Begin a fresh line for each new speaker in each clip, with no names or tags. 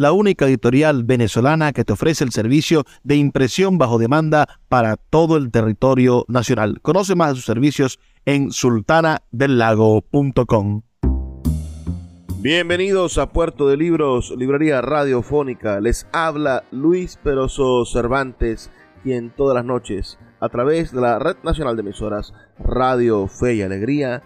la única editorial venezolana que te ofrece el servicio de impresión bajo demanda para todo el territorio nacional. Conoce más de sus servicios en sultanadelago.com. Bienvenidos a Puerto de Libros, librería radiofónica. Les habla Luis Peroso Cervantes, quien todas las noches, a través de la Red Nacional de Emisoras Radio Fe y Alegría,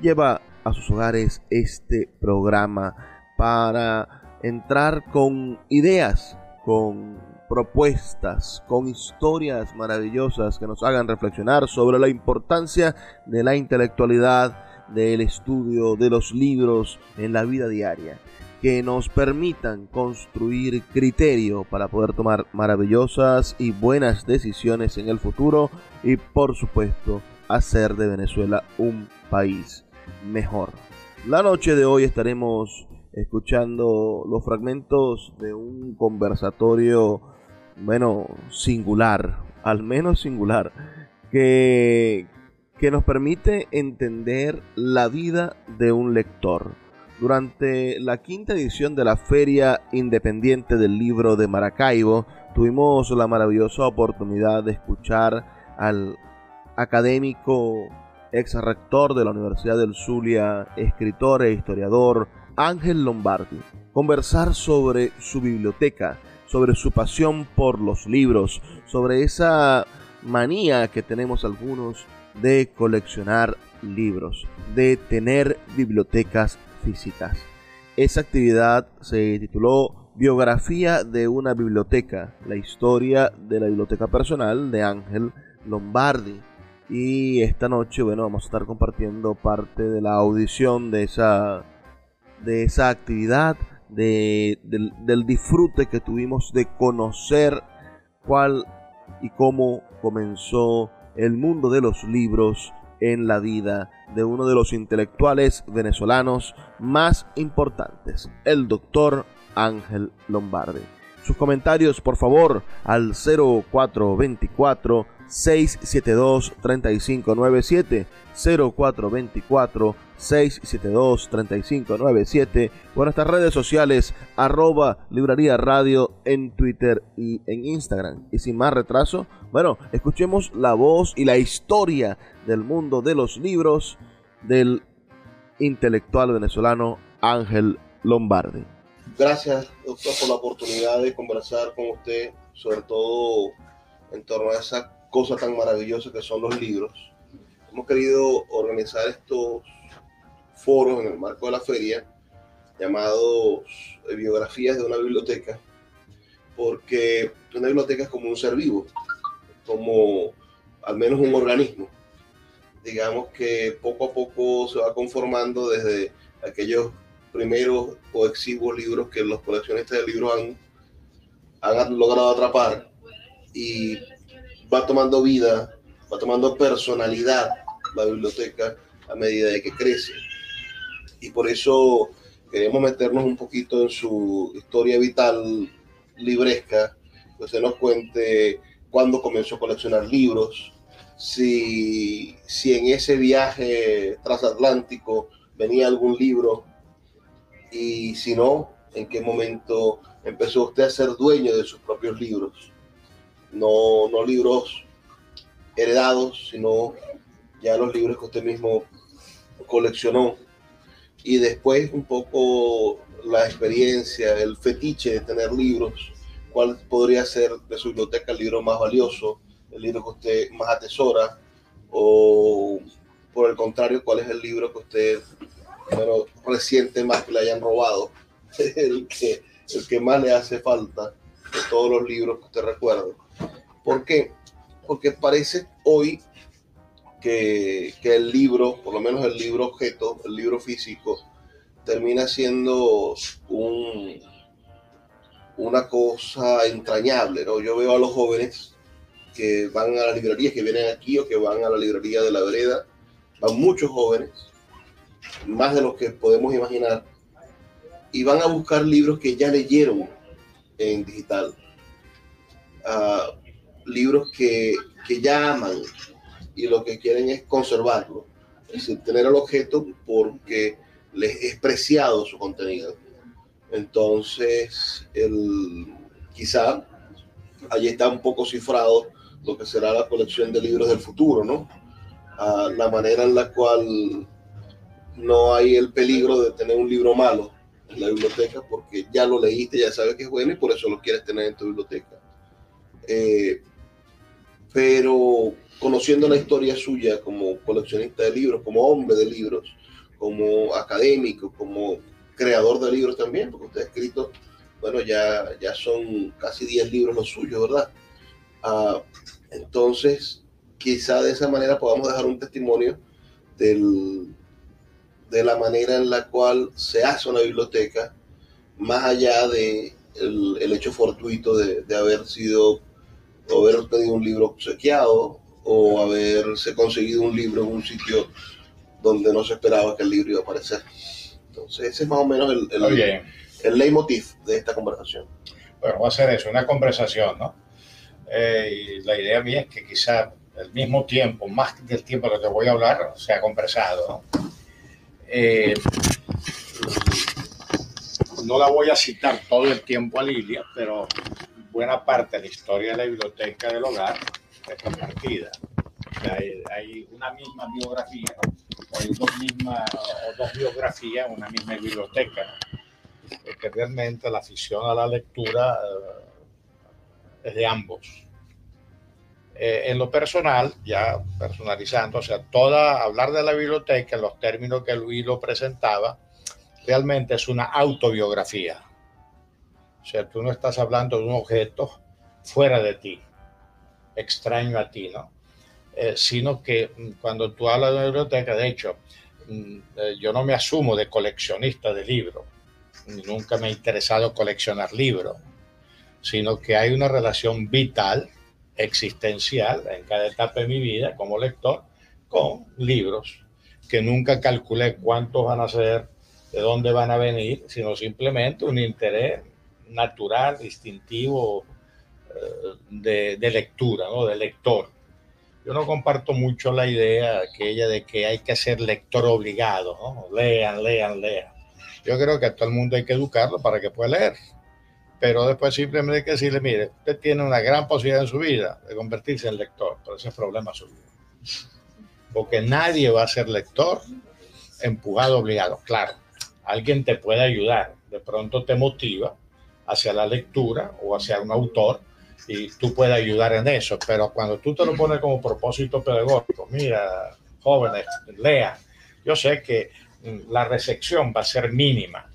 lleva a sus hogares este programa para entrar con ideas, con propuestas, con historias maravillosas que nos hagan reflexionar sobre la importancia de la intelectualidad del estudio de los libros en la vida diaria, que nos permitan construir criterio para poder tomar maravillosas y buenas decisiones en el futuro y por supuesto hacer de Venezuela un país mejor. La noche de hoy estaremos escuchando los fragmentos de un conversatorio, bueno, singular, al menos singular, que, que nos permite entender la vida de un lector. Durante la quinta edición de la Feria Independiente del Libro de Maracaibo, tuvimos la maravillosa oportunidad de escuchar al académico ex rector de la Universidad del Zulia, escritor e historiador Ángel Lombardi, conversar sobre su biblioteca, sobre su pasión por los libros, sobre esa manía que tenemos algunos de coleccionar libros, de tener bibliotecas físicas. Esa actividad se tituló Biografía de una biblioteca, la historia de la biblioteca personal de Ángel Lombardi. Y esta noche, bueno, vamos a estar compartiendo parte de la audición de esa, de esa actividad, de, del, del disfrute que tuvimos de conocer cuál y cómo comenzó el mundo de los libros en la vida de uno de los intelectuales venezolanos más importantes, el doctor Ángel Lombardi. Sus comentarios, por favor, al 0424 672 3597 0424 672-3597 o nuestras redes sociales arroba librería radio en Twitter y en Instagram. Y sin más retraso, bueno, escuchemos la voz y la historia del mundo de los libros del intelectual venezolano Ángel Lombardi.
Gracias, doctor, por la oportunidad de conversar con usted, sobre todo en torno a esa cosa tan maravillosa que son los libros. Hemos querido organizar estos foros en el marco de la feria llamados eh, biografías de una biblioteca, porque una biblioteca es como un ser vivo, como al menos un organismo. Digamos que poco a poco se va conformando desde aquellos primeros o exiguos libros que los coleccionistas de libros han, han logrado atrapar y va tomando vida, va tomando personalidad la biblioteca a medida de que crece y por eso queremos meternos un poquito en su historia vital libresca, que usted nos cuente cuándo comenzó a coleccionar libros, si, si en ese viaje transatlántico venía algún libro y si no, en qué momento empezó usted a ser dueño de sus propios libros. No, no libros heredados, sino ya los libros que usted mismo coleccionó. Y después un poco la experiencia, el fetiche de tener libros, cuál podría ser de su biblioteca el libro más valioso el libro que usted más atesora o por el contrario, cuál es el libro que usted, bueno, reciente más que le hayan robado, el que, el que más le hace falta de todos los libros que usted recuerda. ¿Por qué? Porque parece hoy que, el libro, por lo menos el libro objeto, el libro físico, termina siendo un, una cosa entrañable, ¿no? Yo veo a los jóvenes que van a las librerías, que vienen aquí o que van a la librería de la vereda, van muchos jóvenes, más de los que podemos imaginar, y van a buscar libros que ya leyeron en digital, uh, libros que, que ya aman y lo que quieren es conservarlo, es decir, tener el objeto porque les es preciado su contenido. Entonces, el, quizá allí está un poco cifrado lo que será la colección de libros del futuro, ¿no? la manera en la cual no hay el peligro de tener un libro malo en la biblioteca porque ya lo leíste, ya sabes que es bueno y por eso lo quieres tener en tu biblioteca. Eh, pero conociendo la historia suya como coleccionista de libros, como hombre de libros, como académico, como creador de libros también, porque usted ha escrito, bueno, ya, ya son casi 10 libros los suyos, ¿verdad? Ah, entonces, quizá de esa manera podamos dejar un testimonio del, de la manera en la cual se hace una biblioteca, más allá de el, hecho fortuito de, de, haber sido, o haber obtenido un libro obsequiado, o haberse conseguido un libro en un sitio donde no se esperaba que el libro iba a aparecer. Entonces, ese es más o menos el, el, el leitmotiv de esta conversación.
Bueno, va a ser eso, una conversación, ¿no? Eh, y la idea mía es que quizá el mismo tiempo, más del tiempo que voy a hablar, sea conversado. ¿no? Eh, no la voy a citar todo el tiempo a Lilia, pero buena parte de la historia de la biblioteca del hogar es compartida. Hay, hay, una misma biografía, o hay dos, mismas, o dos biografías, una misma biblioteca. Porque realmente la afición a la lectura eh, es de ambos. Eh, en lo personal, ya personalizando, o sea, toda, hablar de la biblioteca en los términos que Luis lo presentaba, realmente es una autobiografía. O sea, tú no estás hablando de un objeto fuera de ti, extraño a ti, ¿no? Eh, sino que mm, cuando tú hablas de una biblioteca, de hecho, mm, eh, yo no me asumo de coleccionista de libros, nunca me ha interesado coleccionar libros, sino que hay una relación vital existencial en cada etapa de mi vida como lector con libros que nunca calculé cuántos van a ser, de dónde van a venir, sino simplemente un interés natural, instintivo eh, de, lectura, ¿no? de lector. Yo no comparto mucho la idea aquella de que hay que ser lector obligado, ¿no? lean, lean, lean. Yo creo que a todo el mundo hay que educarlo para que pueda leer pero después simplemente hay que decirle, mire, usted tiene una gran posibilidad en su vida de convertirse en lector, pero ese es problema suyo. Porque nadie va a ser lector empujado, obligado. Claro, alguien te puede ayudar, de pronto te motiva hacia la lectura o hacia un autor y tú puedes ayudar en eso, pero cuando tú te lo pones como propósito pedagógico, mira, jóvenes, lean, yo sé que la recepción va a ser mínima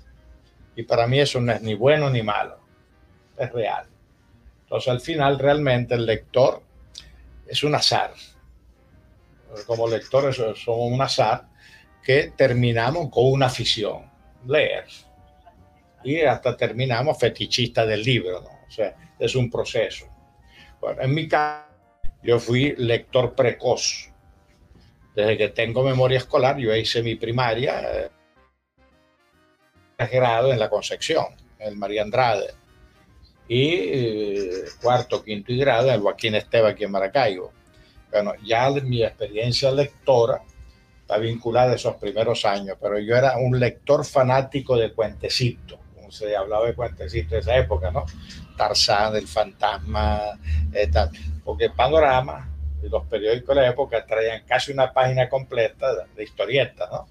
y para mí eso no es ni bueno ni malo es real. Entonces al final realmente el lector es un azar. Como lectores somos un azar que terminamos con una afición, leer. Y hasta terminamos fetichistas del libro, ¿no? O sea, es un proceso. Bueno, en mi caso, yo fui lector precoz. Desde que tengo memoria escolar, yo hice mi primaria eh, grado en la Concepción, en el María Andrade y eh, cuarto, quinto y grado en el Joaquín Esteba aquí en Maracaibo. Bueno, ya mi experiencia lectora está vinculada a esos primeros años, pero yo era un lector fanático de cuentecitos, se hablaba de cuentecitos de esa época, ¿no? Tarzán, el fantasma, eh, tal. porque Panorama y los periódicos de la época traían casi una página completa de, historietas, ¿no?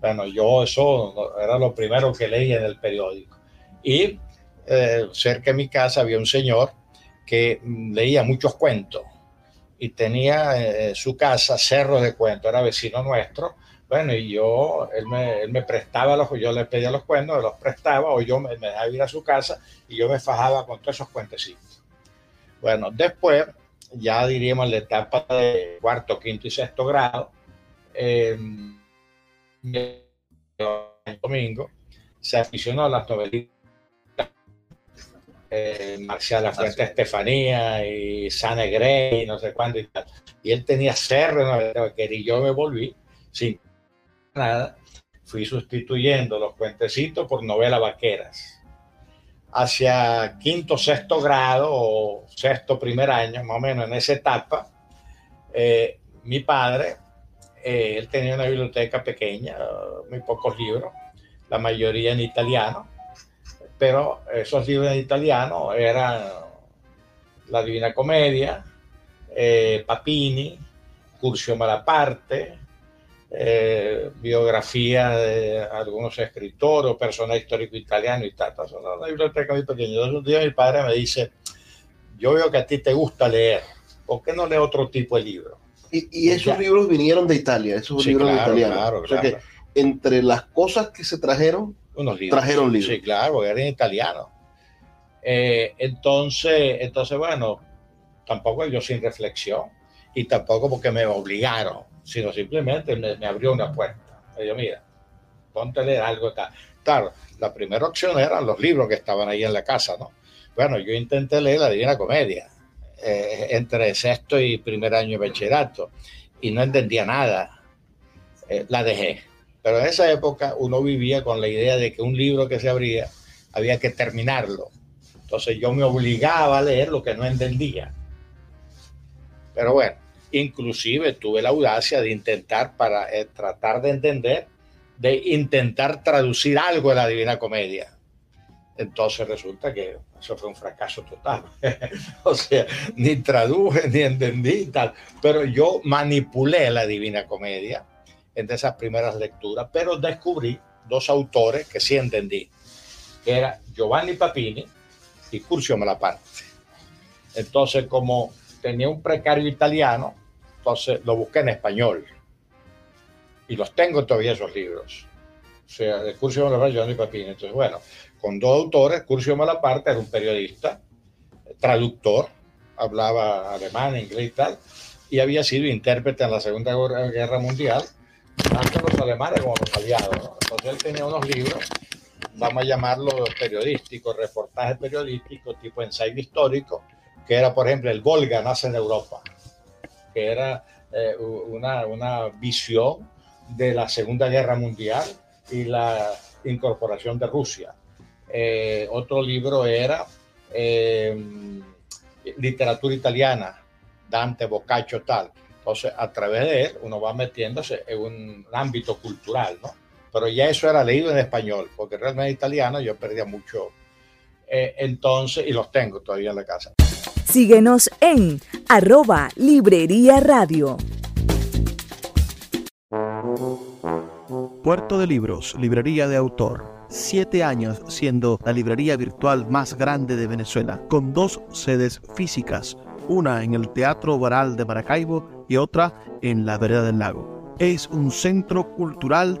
Bueno, yo eso era lo primero que leía en el periódico. Y eh, cerca de mi casa había un señor que mm, leía muchos cuentos y tenía eh, su casa Cerro de Cuento, era vecino nuestro. Bueno, y yo, él me, él me prestaba los, yo le pedía los cuentos, los prestaba, o yo me, me, dejaba ir a su casa y yo me fajaba con todos esos cuentecitos. Bueno, después, ya diríamos la etapa de cuarto, quinto y sexto grado, eh, domingo, se aficionó a las novelitas eh, Marcial La Fuente Estefanía y Sane Grey, no sé cuándo y tal. Y él tenía cerro, no, y yo me volví sin nada, fui sustituyendo los cuentecitos por novelas vaqueras. Hacia quinto, sexto grado o sexto, primer año, más o menos en esa etapa, eh, mi padre, eh, él tenía una biblioteca pequeña, muy pocos libros, la mayoría en italiano, pero esos libros en italiano eran La Divina Comedia, eh, Papini, Curcio Malaparte, eh, biografía de algunos escritores o personajes históricos italianos y tal. Es una biblioteca muy pequeña. Entonces un día mi padre me dice, yo veo que a ti te gusta leer, ¿por qué no lees otro tipo de libros?
Y, y esos ya. libros vinieron de Italia, esos
Sí,
libros
claro,
italianos.
claro,
O sea
claro.
que entre las cosas que se trajeron,
unos libros.
Trajeron libros.
Sí, claro, porque era en italiano. Eh, entonces, entonces, bueno, tampoco yo sin reflexión y tampoco porque me obligaron, sino simplemente me, abrió una puerta. Me dijo, mira, ponte a leer algo tal. Claro, la primera opción eran los libros que estaban ahí en la casa, ¿no? Bueno, yo intenté leer la Divina Comedia eh, entre sexto y primer año de bachillerato y no entendía nada. Eh, la dejé. Pero en esa época uno vivía con la idea de que un libro que se abría había que terminarlo. Entonces yo me obligaba a leer lo que no entendía. Pero bueno, inclusive tuve la audacia de intentar para eh, tratar de entender, de intentar traducir algo de la Divina Comedia. Entonces resulta que eso fue un fracaso total. o sea, ni traduje, ni entendí tal. Pero yo manipulé la Divina Comedia entre esas primeras lecturas, pero descubrí dos autores que sí entendí, que era Giovanni Papini y Curcio Malaparte. Entonces, como tenía un precario italiano, entonces lo busqué en español. Y los tengo todavía esos libros. O sea, de Curcio Malaparte Giovanni Papini. Entonces, bueno, con dos autores, Curcio Malaparte era un periodista, traductor, hablaba alemán, inglés y tal, y había sido intérprete en la Segunda Guerra Mundial tanto los alemanes como los aliados. ¿no? Entonces él tenía unos libros, vamos a llamarlos periodísticos, reportajes periodísticos, tipo ensayo histórico, que era, por ejemplo, el Volga nace en Europa, que era eh, una, una visión de la Segunda Guerra Mundial y la incorporación de Rusia. Eh, otro libro era eh, literatura italiana, Dante, Boccaccio, tal. Entonces, a través de él, uno va metiéndose en un ámbito cultural, ¿no? Pero ya eso era leído en español, porque realmente italiano yo perdía mucho. Eh, entonces, y los tengo todavía en la casa.
Síguenos en arroba Librería Radio.
Puerto de Libros, librería de autor. Siete años siendo la librería virtual más grande de Venezuela, con dos sedes físicas, una en el Teatro Baral de Maracaibo y otra en la Vereda del Lago. Es un centro cultural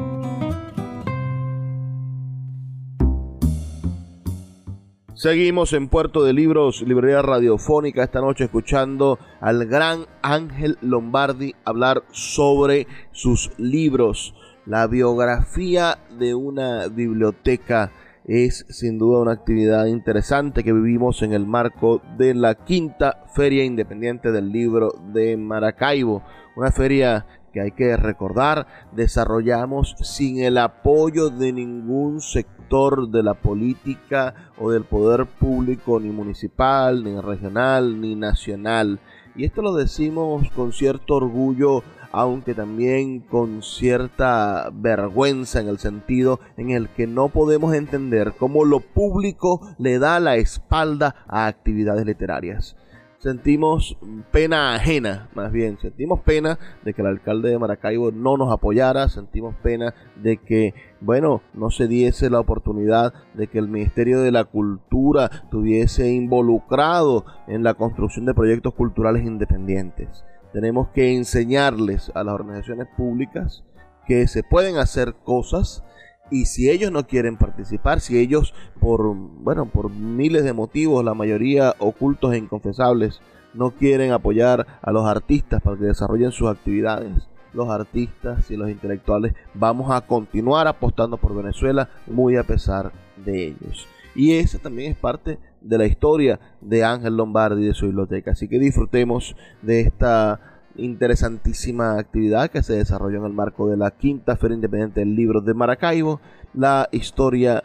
Seguimos en Puerto de Libros, librería radiofónica, esta noche escuchando al gran Ángel Lombardi hablar sobre sus libros, la biografía de una biblioteca es sin duda una actividad interesante que vivimos en el marco de la quinta Feria Independiente del Libro de Maracaibo, una feria que hay que recordar, desarrollamos sin el apoyo de ningún sector de la política o del poder público, ni municipal, ni regional, ni nacional. Y esto lo decimos con cierto orgullo aunque también con cierta vergüenza en el sentido en el que no podemos entender cómo lo público le da la espalda a actividades literarias. Sentimos pena ajena, más bien, sentimos pena de que el alcalde de Maracaibo no nos apoyara, sentimos pena de que, bueno, no se diese la oportunidad de que el Ministerio de la Cultura tuviese involucrado en la construcción de proyectos culturales independientes. Tenemos que enseñarles a las organizaciones públicas que se pueden hacer cosas y si ellos no quieren participar, si ellos por bueno, por miles de motivos, la mayoría ocultos e inconfesables, no quieren apoyar a los artistas para que desarrollen sus actividades, los artistas y los intelectuales vamos a continuar apostando por Venezuela muy a pesar de ellos. Y esa también es parte de la historia de Ángel Lombardi y de su biblioteca. Así que disfrutemos de esta interesantísima actividad que se desarrolló en el marco de la quinta Feria Independiente del Libro de Maracaibo, la historia,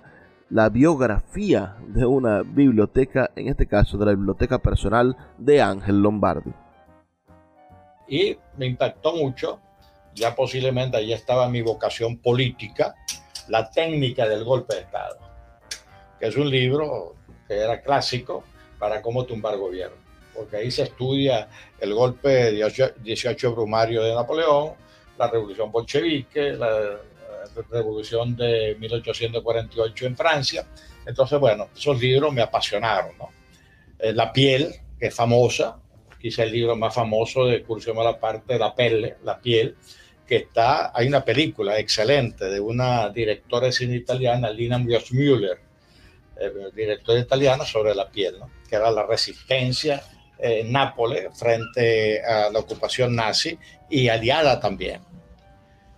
la biografía de una biblioteca, en este caso de la biblioteca personal de Ángel Lombardi.
Y me impactó mucho, ya posiblemente allí estaba mi vocación política, la técnica del golpe de Estado, que es un libro que era clásico para cómo tumbar gobierno, porque ahí se estudia el golpe 18 brumario de Napoleón, la revolución bolchevique, la revolución de 1848 en Francia. Entonces, bueno, esos libros me apasionaron, ¿no? Eh, la piel, que es famosa, quizá el libro más famoso de la parte de La Pelle, La piel, que está, hay una película excelente de una directora de cine italiana, Lina Müller, el director italiano, sobre la piel, ¿no? que era la resistencia en Nápoles frente a la ocupación nazi y aliada también.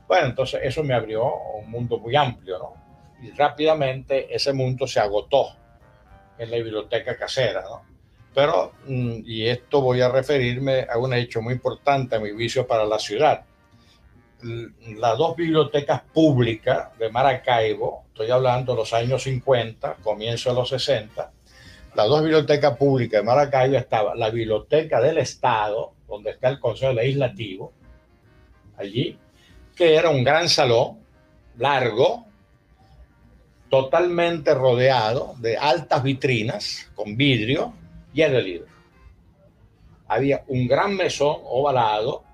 Bueno, entonces eso me abrió un mundo muy amplio, ¿no? Y rápidamente ese mundo se agotó en la biblioteca casera, ¿no? Pero, mm, y esto voy a referirme a un hecho muy importante a mi vicio para la ciudad las dos bibliotecas públicas de Maracaibo, estoy hablando de los años 50, comienzo de los 60, las dos bibliotecas públicas de Maracaibo estaba la Biblioteca del Estado, donde está el Consejo Legislativo, allí, que era un gran salón, largo, totalmente rodeado de altas vitrinas con vidrio lleno de libros. Había un gran mesón ovalado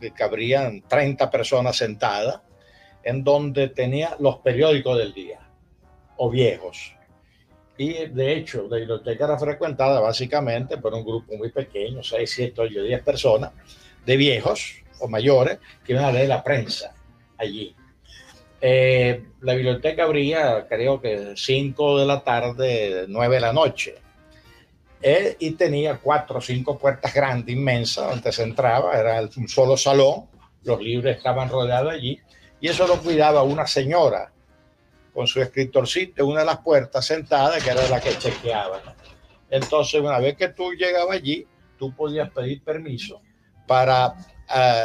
que cabrían 30 personas sentadas, en donde tenía los periódicos del día, o viejos. Y de hecho, la biblioteca era frecuentada básicamente por un grupo muy pequeño, 6, 7, 8, 10 personas, de viejos o mayores, que iban a leer la prensa allí. Eh, la biblioteca abría, creo que 5 de la tarde, 9 de la noche eh, y tenía cuatro o cinco puertas grandes, inmensas, donde se entraba, era un solo salón, los libros estaban rodeados allí, y eso lo cuidaba una señora con su escritorcito en una de las puertas sentada, que era la que chequeaba. Entonces, una vez que tú llegabas allí, tú podías pedir permiso para eh,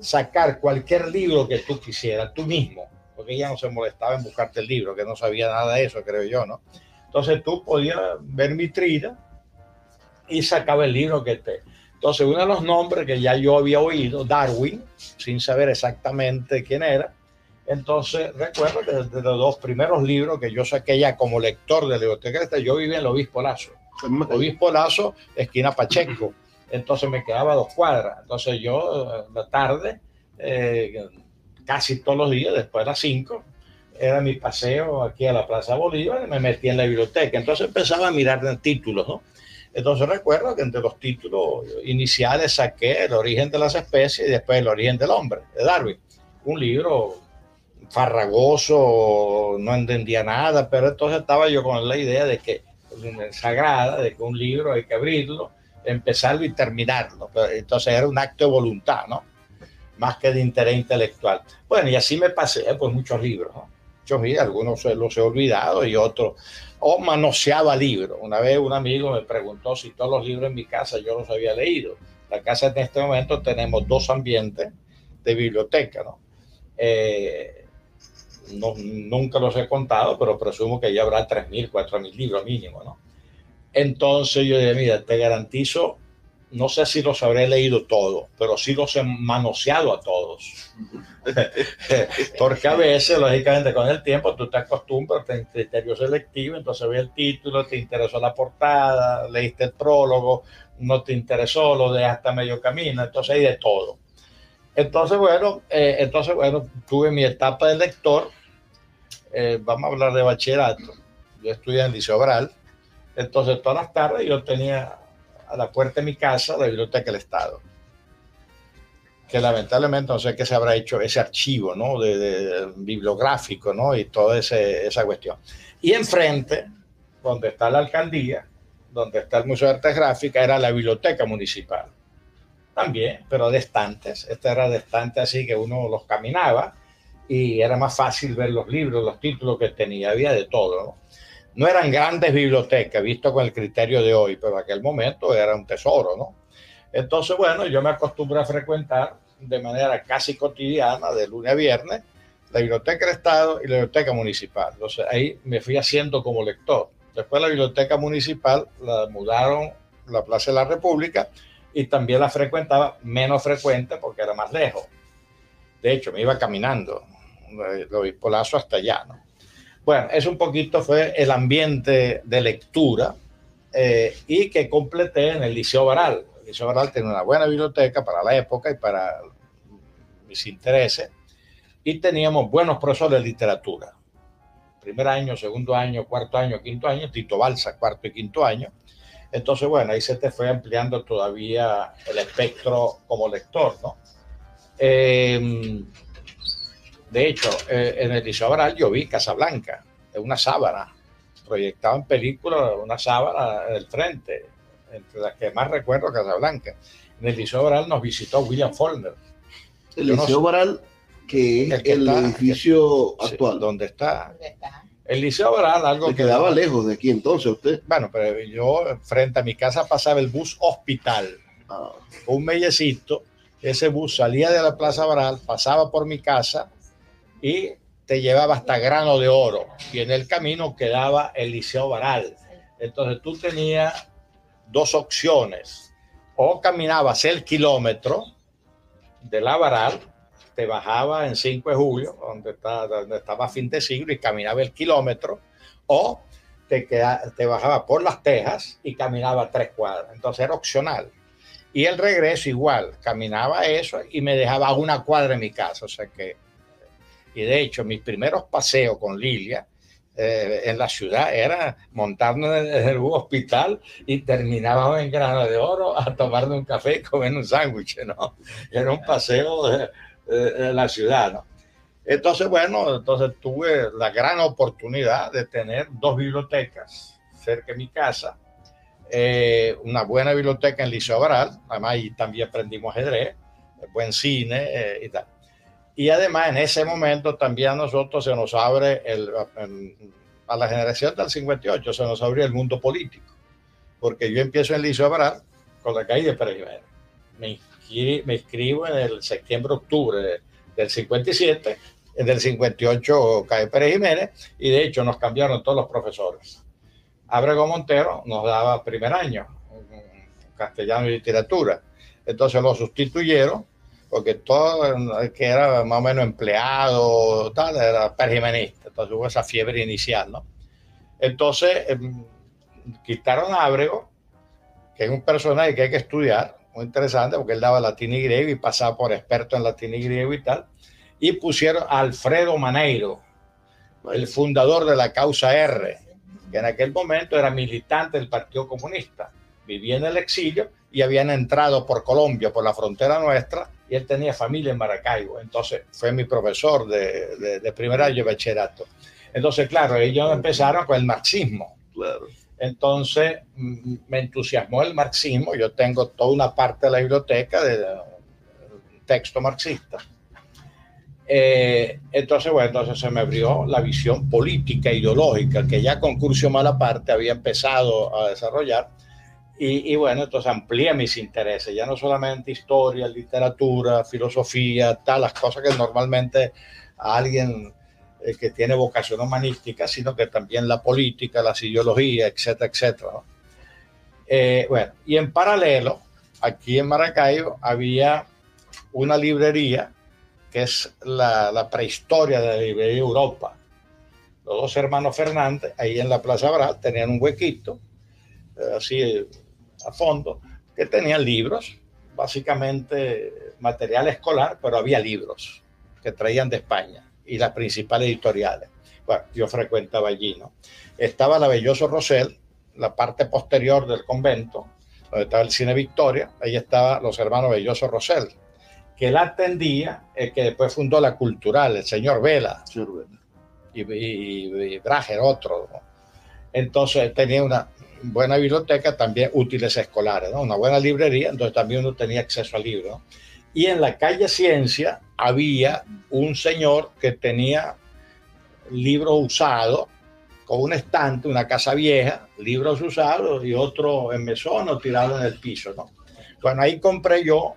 sacar cualquier libro que tú quisieras, tú mismo, porque ella no se molestaba en buscarte el libro, que no sabía nada de eso, creo yo, ¿no? Entonces tú podías ver mi trina y sacaba el libro que te... Entonces, uno de los nombres que ya yo había oído, Darwin, sin saber exactamente quién era, entonces recuerdo que desde los dos primeros libros que yo saqué ya como lector de biblioteca, yo vivía en el Obispo Lazo. Obispo Lazo, esquina Pacheco. Entonces me quedaba dos cuadras. Entonces yo, la tarde, eh, casi todos los días, después de las cinco, era mi paseo aquí a la Plaza Bolívar y me metía en la biblioteca. Entonces empezaba a mirar en títulos, ¿no? Entonces recuerdo que entre los títulos iniciales saqué El origen de las especies y después El origen del hombre, de Darwin. Un libro farragoso, no entendía nada, pero entonces estaba yo con la idea de que, sagrada, de que un libro hay que abrirlo, empezarlo y terminarlo. Entonces era un acto de voluntad, ¿no? Más que de interés intelectual. Bueno, y así me pasé pues muchos libros, ¿no? y algunos los he olvidado y otros, o manoseaba libros. Una vez un amigo me preguntó si todos los libros en mi casa yo los había leído. La casa en este momento tenemos dos ambientes de biblioteca, ¿no? Eh, no, nunca los he contado, pero presumo que ya habrá 3.000, 4.000 libros mínimo, ¿no? Entonces yo dije, mira, te garantizo, no sé si los habré leído todos, pero sí los he manoseado a todos. Porque a veces, lógicamente, con el tiempo tú te acostumbras, en criterio selectivo, entonces ve el título, te interesó la portada, leíste el prólogo, no te interesó, lo dejaste a medio camino, entonces hay de todo. Entonces, bueno, eh, entonces, bueno, tuve mi etapa de lector. Eh, vamos a hablar de bachillerato. Yo estudié en Liceo Obral. Entonces, todas las tardes yo tenía a la puerta de mi casa la Biblioteca del Estado. Que lamentablemente no sé qué se habrá hecho ese archivo, ¿no? De, bibliográfico, ¿no? Y toda esa cuestión. Y enfrente, donde está la alcaldía, donde está el Museo de Artes Gráficas, era la biblioteca municipal también, pero de estantes. Este era de estantes así que uno los caminaba y era más fácil ver los libros, los títulos que tenía, había de todo. ¿no? no eran grandes bibliotecas, visto con el criterio de hoy, pero en aquel momento era un tesoro, ¿no? Entonces, bueno, yo me acostumbré a frecuentar de manera casi cotidiana, de lunes a viernes, la Biblioteca del Estado y la Biblioteca Municipal. Entonces, ahí me fui haciendo como lector. Después la Biblioteca Municipal la mudaron a la Plaza de la República y también la frecuentaba menos frecuente porque era más lejos. De hecho, me iba caminando lo Obispolazo hasta allá, ¿no? Bueno, es un poquito fue el ambiente de lectura eh, y que completé en el Liceo Baral. El Liceo Baral tiene una buena biblioteca para la época y para mis intereses y teníamos buenos profesores de literatura. Primer año, segundo año, cuarto año, quinto año, Tito Balsa, cuarto y quinto año. Entonces, bueno, ahí se te fue ampliando todavía el espectro como lector, ¿no? Eh, de hecho, eh, en el Liceo Abral yo vi Casablanca, una sábana, proyectaba en película una sábana del frente, entre las que más recuerdo Casablanca. En el Liceo Abral nos visitó William Faulkner.
El Liceo Abral, que es el, edificio actual.
¿Dónde está? El Liceo Abral, algo
que quedaba lejos de aquí entonces usted.
Bueno, pero yo frente a mi casa pasaba el bus hospital, ah. un mellecito. Ese bus salía de la Plaza Abral, pasaba por mi casa y te llevaba hasta grano de oro. Y en el camino quedaba el Liceo Baral. Entonces tú tenías dos opciones. O caminabas el kilómetro de la Baral, te bajaba en 5 de julio, donde, está, donde estaba fin de siglo, y caminaba el kilómetro, o te, queda, te bajaba por las tejas y caminaba tres cuadras. Entonces era opcional. Y el regreso igual, caminaba eso y me dejaba una cuadra en mi casa. O sea que y de hecho, mis primeros paseos con Lilia eh, en la ciudad era montarnos en el hospital y terminábamos en Grano de Oro a tomarnos un café y comer un sándwich, ¿no? Era un paseo la ciudad, ¿no? Entonces, bueno, entonces tuve la gran oportunidad de tener dos bibliotecas cerca de mi casa, eh, una buena biblioteca en Liceo Baral, además y también aprendimos ajedrez, buen cine eh, y tal. Y además en ese momento también a nosotros se nos abre, el, a la generación del 58, se nos abre el mundo político. Porque yo empiezo en Liceo Abral con la calle de Pérez Me, me inscribo en el septiembre-octubre del 57, en el 58 cae Pérez Jiménez, y de hecho nos cambiaron todos los profesores. Abrego Montero nos daba primer año, castellano y literatura. Entonces lo sustituyeron porque todo el que era más o menos empleado, tal, era perjimenista, entonces hubo esa fiebre inicial, ¿no? Entonces, em, quitaron a Abrego, que es un personaje que hay que estudiar, muy interesante, porque él daba latín y griego y pasaba por experto en latín y griego y tal, y pusieron a Alfredo Maneiro, el fundador de la causa R, que en aquel momento era militante del Partido Comunista, vivía en el exilio y habían entrado por Colombia, por la frontera nuestra, y él tenía familia en Maracaibo. Entonces fue mi profesor de, de, primer año de bachillerato. Entonces, claro, ellos empezaron con el marxismo. Claro. Entonces me entusiasmó el marxismo. Yo tengo toda una parte de la biblioteca de, texto marxista. Eh, entonces, bueno, entonces se me abrió la visión política, ideológica, que ya con Curcio Malaparte había empezado a desarrollar. Y, y, bueno, entonces amplié mis intereses, ya no solamente historia, literatura, filosofía, tal, las cosas que normalmente alguien eh, que tiene vocación humanística, sino que también la política, las ideologías, etcétera, etcétera. ¿no? Eh, bueno, y en paralelo, aquí en Maracaibo había una librería que es la, la, prehistoria de la librería Europa. Los dos hermanos Fernández, ahí en la Plaza Bral, tenían un huequito, eh, así a fondo, que tenían libros, básicamente material escolar, pero había libros que traían de España y las principales editoriales. Bueno, yo frecuentaba allí, ¿no? Estaba la Belloso Rosell, la parte posterior del convento, donde estaba el Cine Victoria, ahí estaban los hermanos Belloso Rosell, que la atendía, el que después fundó la Cultural, el señor Vela.
Señor Vela.
Y, y, y Brager, otro. ¿no? Entonces tenía una buena biblioteca, también útiles escolares, ¿no? Una buena librería, entonces también uno tenía acceso a libros. ¿no? Y en la calle Ciencia había un señor que tenía libros usados, con un estante, una casa vieja, libros usados y otro en mesón o tirado en el piso, ¿no? Bueno, ahí compré yo,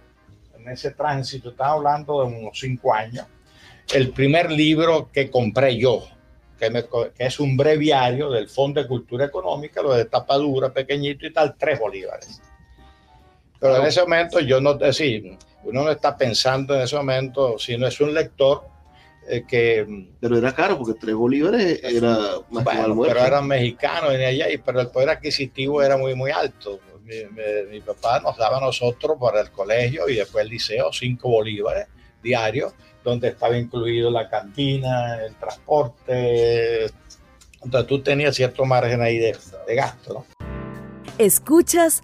en ese tránsito, estaba hablando de unos cinco años, el primer libro que compré yo, que, me, que, es un breviario del Fondo de Cultura Económica, lo de tapadura, pequeñito y tal, tres bolívares. Pero en ese momento yo no, decir, uno no está pensando en ese momento, si no es un lector eh, que...
Pero era caro, porque tres bolívares era más
bueno, que Pero eran mexicanos allá, pero el poder adquisitivo era muy, muy alto. Mi, mi, mi, papá nos daba a nosotros por el colegio y después el liceo cinco bolívares diarios, donde estaba incluido la cantina, el transporte. Entonces tú tenías cierto margen ahí de, de gasto, ¿no?
Escuchas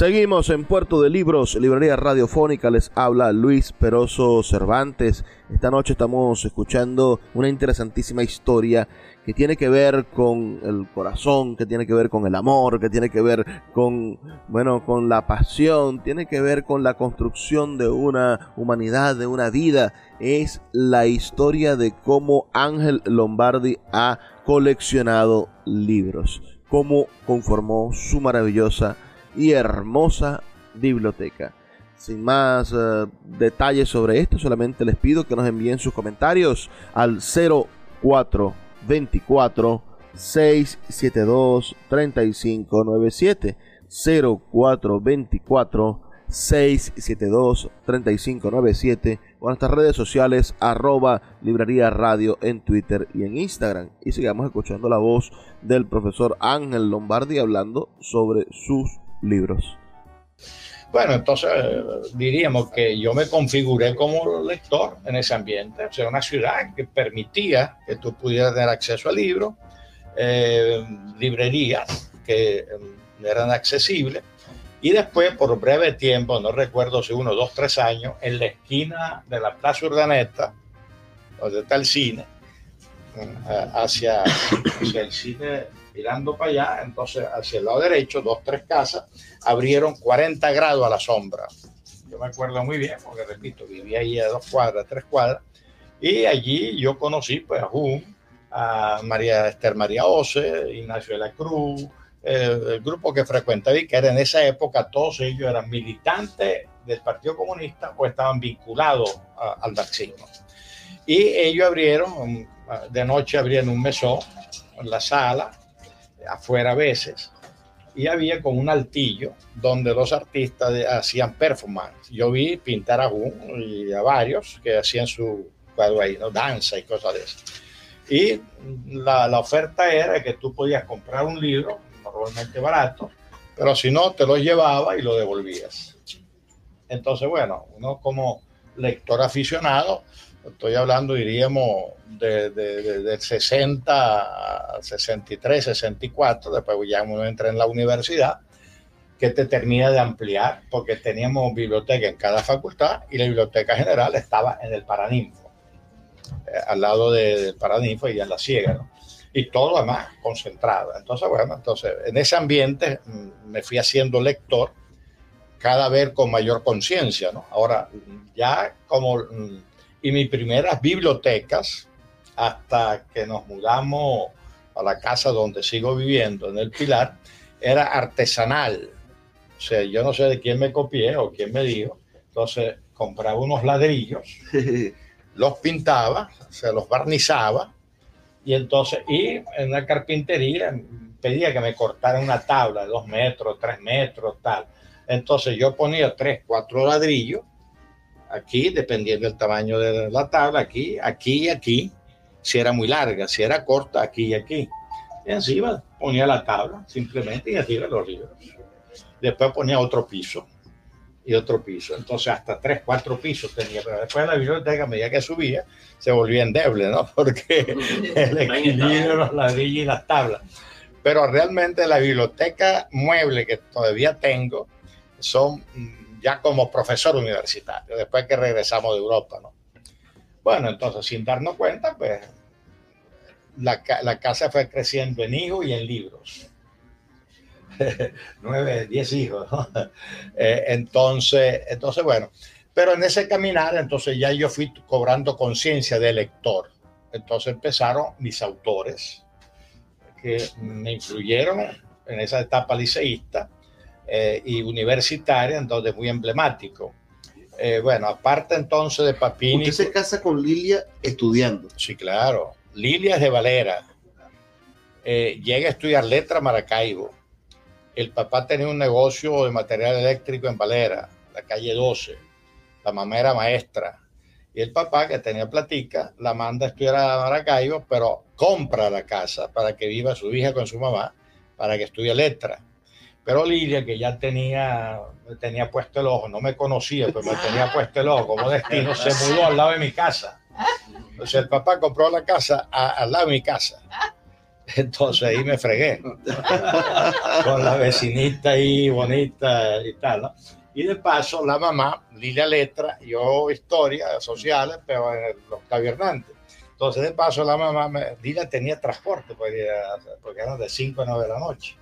Seguimos en Puerto de Libros, Librería Radiofónica, les habla Luis Peroso Cervantes. Esta noche estamos escuchando una interesantísima historia que tiene que ver con el corazón, que tiene que ver con el amor, que tiene que ver con, bueno, con la pasión, tiene que ver con la construcción de una humanidad, de una vida. Es la historia de cómo Ángel Lombardi ha coleccionado libros, cómo conformó su maravillosa y hermosa biblioteca. Sin más uh, detalles sobre esto, solamente les pido que nos envíen sus comentarios al 0424 672 3597 0424 672 3597 o nuestras redes sociales arroba librería radio en Twitter y en Instagram. Y sigamos escuchando la voz del profesor Ángel Lombardi hablando sobre sus libros.
Bueno, entonces diríamos que yo me configuré como lector en ese ambiente, o sea, una ciudad que permitía que tú pudieras tener acceso a libros, eh, librerías que eran accesibles, y después, por breve tiempo, no recuerdo si uno, dos, tres años, en la esquina de la Plaza Urdaneta, donde está el cine, hacia, hacia el cine mirando para allá, entonces hacia el lado derecho, dos, tres casas, abrieron 40 grados a la sombra. Yo me acuerdo muy bien, porque repito, vivía ahí a dos cuadras, tres cuadras, y allí yo conocí pues a Jun, a María Esther María Ose, Ignacio de la Cruz, eh, el grupo que frecuentaba y que era en esa época, todos ellos eran militantes del Partido Comunista o estaban vinculados a, al marxismo. Y ellos abrieron, de noche abrieron un mesón en la sala, afuera a veces, y había como un altillo donde los artistas hacían performance. Yo vi pintar a Jun y a varios que hacían su ahí, ¿no? danza y cosas de eso. Y la, la, oferta era que tú podías comprar un libro, normalmente barato, pero si no, te lo llevaba y lo devolvías. Entonces, bueno, uno como lector aficionado, Estoy hablando, diríamos, de, de, 60 a 63, 64, después ya uno entra en la universidad, que te termina de ampliar, porque teníamos biblioteca en cada facultad y la biblioteca general estaba en el Paraninfo, eh, al lado del Paraninfo y en la Ciega, ¿no? Y todo además concentrado. Entonces, bueno, entonces en ese ambiente mm, me fui haciendo lector cada vez con mayor conciencia, ¿no? Ahora, ya como mm, y mis primeras bibliotecas, hasta que nos mudamos a la casa donde sigo viviendo, en el Pilar, era artesanal. O sea, yo no sé de quién me copié o quién me dijo. Entonces, compraba unos ladrillos, los pintaba, se los barnizaba, y entonces, y en la carpintería pedía que me cortaran una tabla de dos metros, tres metros, tal. Entonces yo ponía tres, cuatro ladrillos aquí, dependiendo del tamaño de la tabla, aquí, aquí y aquí, si era muy larga, si era corta, aquí y aquí. Y encima ponía la tabla, simplemente, y arriba los libros. Después ponía otro piso y otro piso. Entonces hasta tres, cuatro pisos tenía, pero después la biblioteca, a medida que subía, se volvía endeble, ¿no? Porque el equilibrio, los ladrillos y las tablas. Pero realmente la biblioteca mueble que todavía tengo son ya como profesor universitario, después que regresamos de Europa, ¿no? Bueno, entonces, sin darnos cuenta, pues la, la casa fue creciendo en hijos y en libros. Nueve, diez hijos, ¿no? Eh, entonces, entonces, bueno, pero en ese caminar, entonces ya yo fui cobrando conciencia de lector. Entonces empezaron mis autores que me influyeron en esa etapa liceísta eh, y universitaria, entonces muy emblemático. Eh, bueno, aparte entonces de Papini.
Usted se casa con Lilia estudiando.
Sí, claro. Lilia es de Valera. Eh, llega a estudiar letra Maracaibo. El papá tenía un negocio de material eléctrico en Valera, la calle 12. La mamá era maestra. Y el papá, que tenía platica, la manda a estudiar a Maracaibo, pero compra la casa para que viva su hija con su mamá, para que estudie letra. Pero Lilia, que ya tenía, tenía puesto el ojo, no me conocía, pero me tenía puesto el ojo como destino, se mudó al lado de mi casa. Entonces el papá compró la casa al lado de mi casa. Entonces ahí me fregué con la vecinita ahí bonita y tal. ¿no? Y de paso la mamá, Lilia Letra, yo historia sociales, pero en los gobernantes. Entonces de paso la mamá, Lilia tenía transporte, porque, porque eran de 5 a 9 de la noche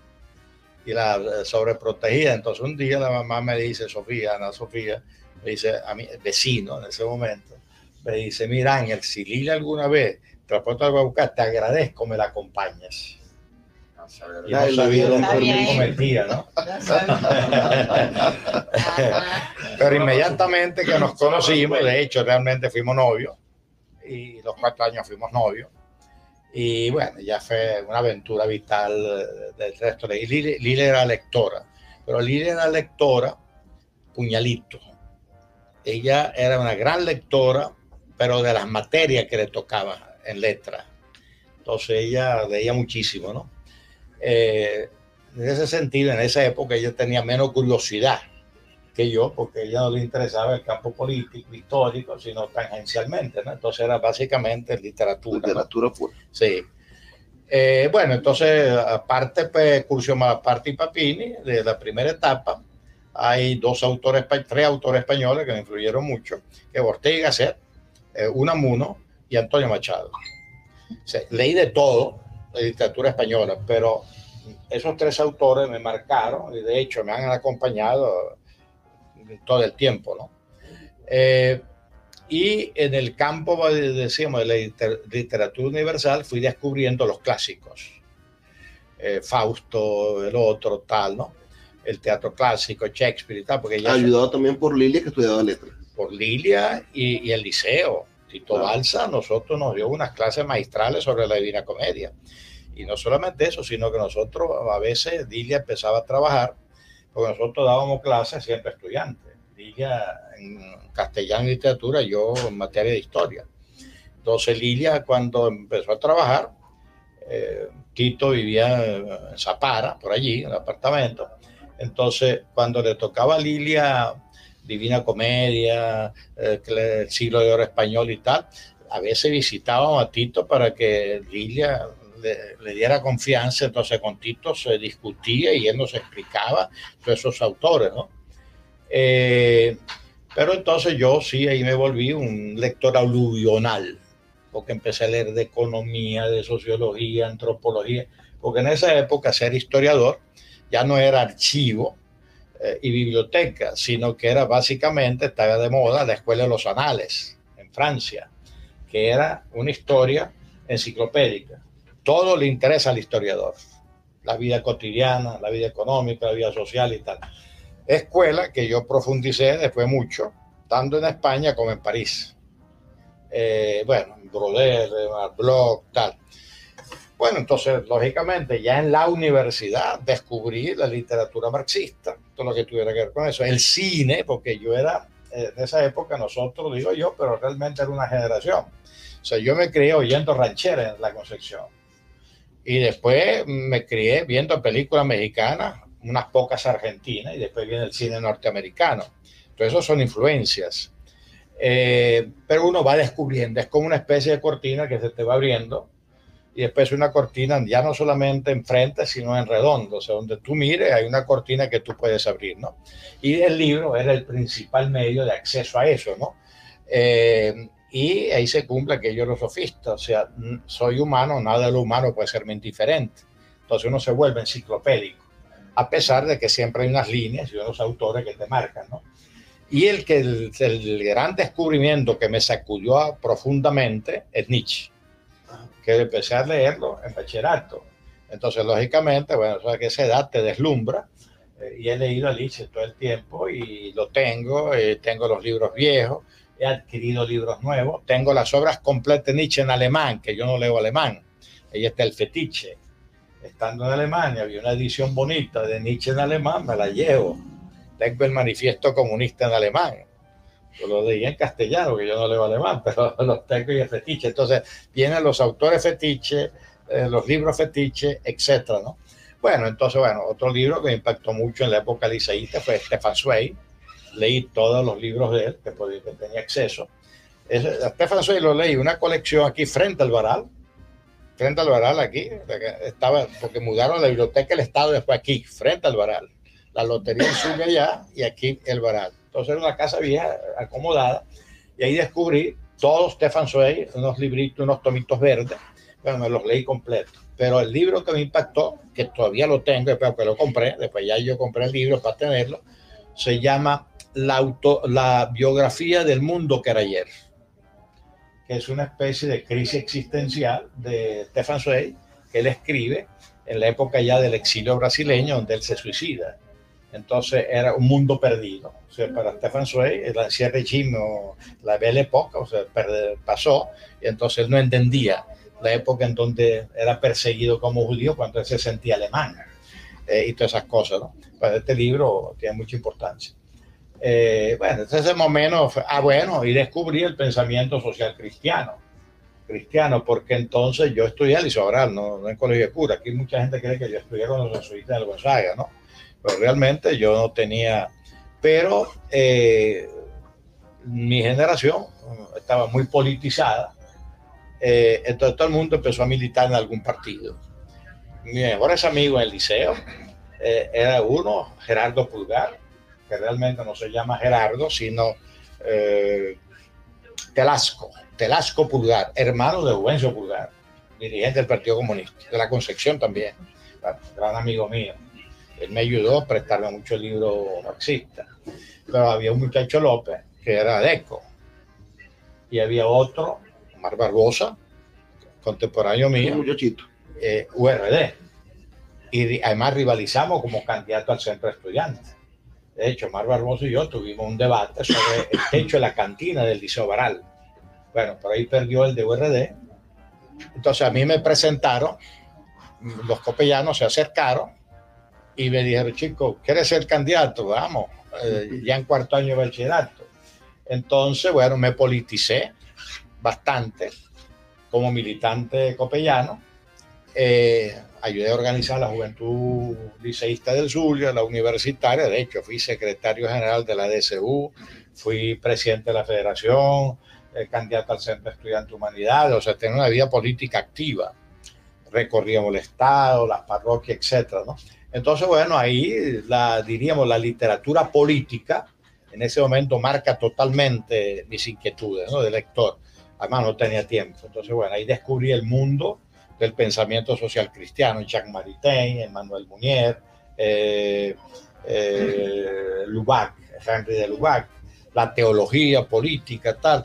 y la eh, sobreprotegida. Entonces un día la mamá me dice, Sofía, Ana Sofía, me dice a mi vecino en ese momento, me dice, mira Ángel, si Lila alguna vez transporte a buscar, te agradezco, me la acompañas. Y no sabía cometía, ¿no? Pero inmediatamente que nos conocimos, de hecho, realmente fuimos novios, y los cuatro años fuimos novios, y bueno, ya fue una aventura vital del resto. Y Lili, era lectora, pero Lili era lectora puñalito. Ella era una gran lectora, pero de las materias que le tocaban en letra. Entonces ella leía muchísimo, ¿no? Eh, en ese sentido, en esa época ella tenía menos curiosidad que yo, porque ella no le interesaba el campo político, histórico, sino tangencialmente, ¿no? Entonces era básicamente literatura.
Literatura pura.
Sí. Eh, bueno, entonces, aparte, pues, Curcio Malaparte y Papini, de la primera etapa, hay dos autores, tres autores españoles que me influyeron mucho, que Ortega y Gasset, eh, Unamuno y Antonio Machado. leí de todo, de literatura española, pero esos tres autores me marcaron y de hecho me han acompañado todo el tiempo, ¿no? Eh, y en el campo, decíamos, de la literatura universal, fui descubriendo los clásicos. Eh, Fausto, el otro, tal, ¿no? El teatro clásico, Shakespeare y tal, porque ya...
Ayudado también por Lilia, que estudiaba letras.
Por Lilia y, el liceo. Tito Balsa, nosotros nos dio unas clases magistrales sobre la Divina Comedia. Y no solamente eso, sino que nosotros a veces Lilia empezaba a trabajar porque nosotros dábamos clases siempre estudiantes, Lilia en castellano y literatura, yo en materia de historia. Entonces Lilia cuando empezó a trabajar, eh, Tito vivía en Zapara, por allí, en el apartamento. Entonces cuando le tocaba a Lilia Divina Comedia, eh, el siglo de oro español y tal, a veces visitábamos a Tito para que Lilia le, diera confianza, entonces con Tito se discutía y él nos explicaba esos autores, ¿no? Eh, pero entonces yo sí, ahí me volví un lector aluvional, porque empecé a leer de economía, de sociología, antropología, porque en esa época ser historiador ya no era archivo eh, y biblioteca, sino que era básicamente, estaba de moda la Escuela de los Anales en Francia, que era una historia enciclopédica. Todo le interesa al historiador, la vida cotidiana, la vida económica, la vida social y tal. Escuela que yo profundicé después mucho, tanto en España como en París. Eh, bueno, Broder, Blog, tal. Bueno, entonces, lógicamente, ya en la universidad descubrí la literatura marxista, todo lo que tuviera que ver con eso. El cine, porque yo era, en esa época, nosotros, digo yo, pero realmente era una generación. O sea, yo me crié oyendo ranchera en La Concepción. Y después me crié viendo películas mexicanas, unas pocas argentinas, y después viene el cine norteamericano. Entonces, eso son influencias. Eh, pero uno va descubriendo, es como una especie de cortina que se te va abriendo y después una cortina ya no solamente enfrente, sino en redondo, o sea, donde tú mires hay una cortina que tú puedes abrir, ¿no? Y el libro era el principal medio de acceso a eso, ¿no? Eh, y ahí se cumple aquello de los sofistas, o sea, soy humano, nada de lo humano puede serme indiferente. Entonces uno se vuelve enciclopédico, a pesar de que siempre hay unas líneas y unos autores que te marcan, ¿no? Y el, que el, el gran descubrimiento que me sacudió profundamente es Nietzsche que empecé a leerlo en bachillerato. Entonces, lógicamente, bueno, eso que esa edad te deslumbra. Eh, y he leído a Nietzsche todo el tiempo y lo tengo. Eh, tengo los libros viejos, he adquirido libros nuevos. Tengo las obras completas de Nietzsche en alemán, que yo no leo alemán. Ahí está el fetiche. Estando en Alemania, había una edición bonita de Nietzsche en alemán, me la llevo. Tengo el manifiesto comunista en alemán yo lo leí en castellano, que yo no leo alemán, pero los tengo y el fetiche. Entonces, vienen los autores fetiche, eh, los libros fetiche, etcétera, ¿no? Bueno, entonces, bueno, otro libro que me impactó mucho en la época liceísta fue Stefan Zweig. Leí todos los libros de él que, podía, que tenía acceso. Stefan Zweig lo leí, una colección aquí frente al Baral, frente al Baral aquí, estaba, porque mudaron la biblioteca del Estado después aquí, frente al Baral. La lotería sube allá y aquí el Baral. Entonces era una casa vieja, acomodada, y ahí descubrí todos Stefan Zweig, unos libritos, unos tomitos verdes, bueno, me los leí completos. Pero el libro que me impactó, que todavía lo tengo, después que lo compré, después ya yo compré el libro para tenerlo, se llama La, auto, la biografía del mundo que era ayer, que es una especie de crisis existencial de Stefan Zweig, que él escribe en la época ya del exilio brasileño, donde él se suicida. Entonces era un mundo perdido. O sea, para Stefan Zweig, el ancien régimen, la belle época, o sea, pasó, y entonces él no entendía la época en donde era perseguido como judío cuando él se sentía alemán eh, y todas esas cosas, ¿no? Para este libro tiene mucha importancia. Eh, bueno, entonces ese momento, ah, bueno, y descubrí el pensamiento social cristiano, cristiano, porque entonces yo estudié a Liceo no, no en colegio de cura, aquí mucha gente cree que yo estudié con los jesuitas del Gonzaga, ¿no? pero realmente yo no tenía, pero eh, mi generación estaba muy politizada, eh, entonces todo el mundo empezó a militar en algún partido. Mis mejores amigos en el liceo eh, era uno, Gerardo Pulgar, que realmente no se llama Gerardo, sino Telasco, Telasco Pulgar, hermano de Juvencio Pulgar, dirigente del Partido Comunista, de la Concepción también, gran amigo mío él me ayudó a prestarme muchos libros marxistas. Pero había un muchacho López que era DECO. Y había otro, Omar Barbosa, contemporáneo mío.
Muchachito.
Eh, URD. Y además rivalizamos como candidato al centro de estudiantes. De hecho, Omar Barbosa y yo tuvimos un debate sobre el techo de la cantina del Liceo Baral. Bueno, por ahí perdió el de URD. Entonces a mí me presentaron, los copellanos se acercaron y me dijeron, chico, ¿quieres ser candidato? Vamos, eh, ya en cuarto año de bachillerato. Entonces, bueno, me politicé bastante como militante copellano. Eh, ayudé a organizar la Juventud Liceísta del Zulia, la universitaria, de hecho fui secretario general de la DSU, fui presidente de la federación, eh, candidato al Centro de Estudiantes Humanidades, o sea, tenía una vida política activa. Recorríamos el Estado, las parroquias, etcétera, ¿no? Entonces, bueno, ahí la, diríamos, la literatura política en ese momento marca totalmente mis inquietudes ¿no? de lector. Además, no tenía tiempo. Entonces, bueno, ahí descubrí el mundo del pensamiento social cristiano, Jacques Maritain, Emmanuel Munier, eh, eh, Lubac, Henry de Lubac, la teología política, tal,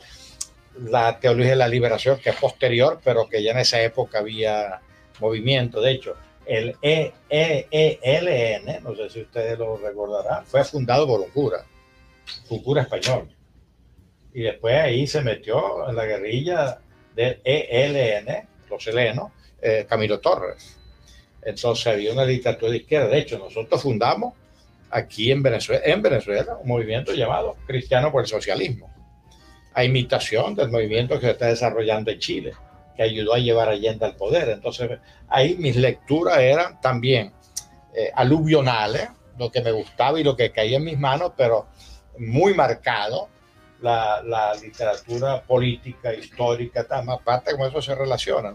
la teología de la liberación, que es posterior, pero que ya en esa época había movimiento. De hecho, el EELN, no sé si ustedes lo recordarán, fue fundado por un cura, un cura español. Y después ahí se metió en la guerrilla del ELN, los helenos, eh, Camilo Torres. Entonces había una dictadura de izquierda. De hecho, nosotros fundamos aquí en Venezuela, en un movimiento llamado Cristiano por el Socialismo, a imitación del movimiento que se está desarrollando en Chile que ayudó a llevar a Allende al poder. Entonces, ahí mis lecturas eran también eh, aluvionales, lo que me gustaba y lo que caía en mis manos, pero muy marcado la, la literatura política, histórica, tal, más parte como eso se relaciona.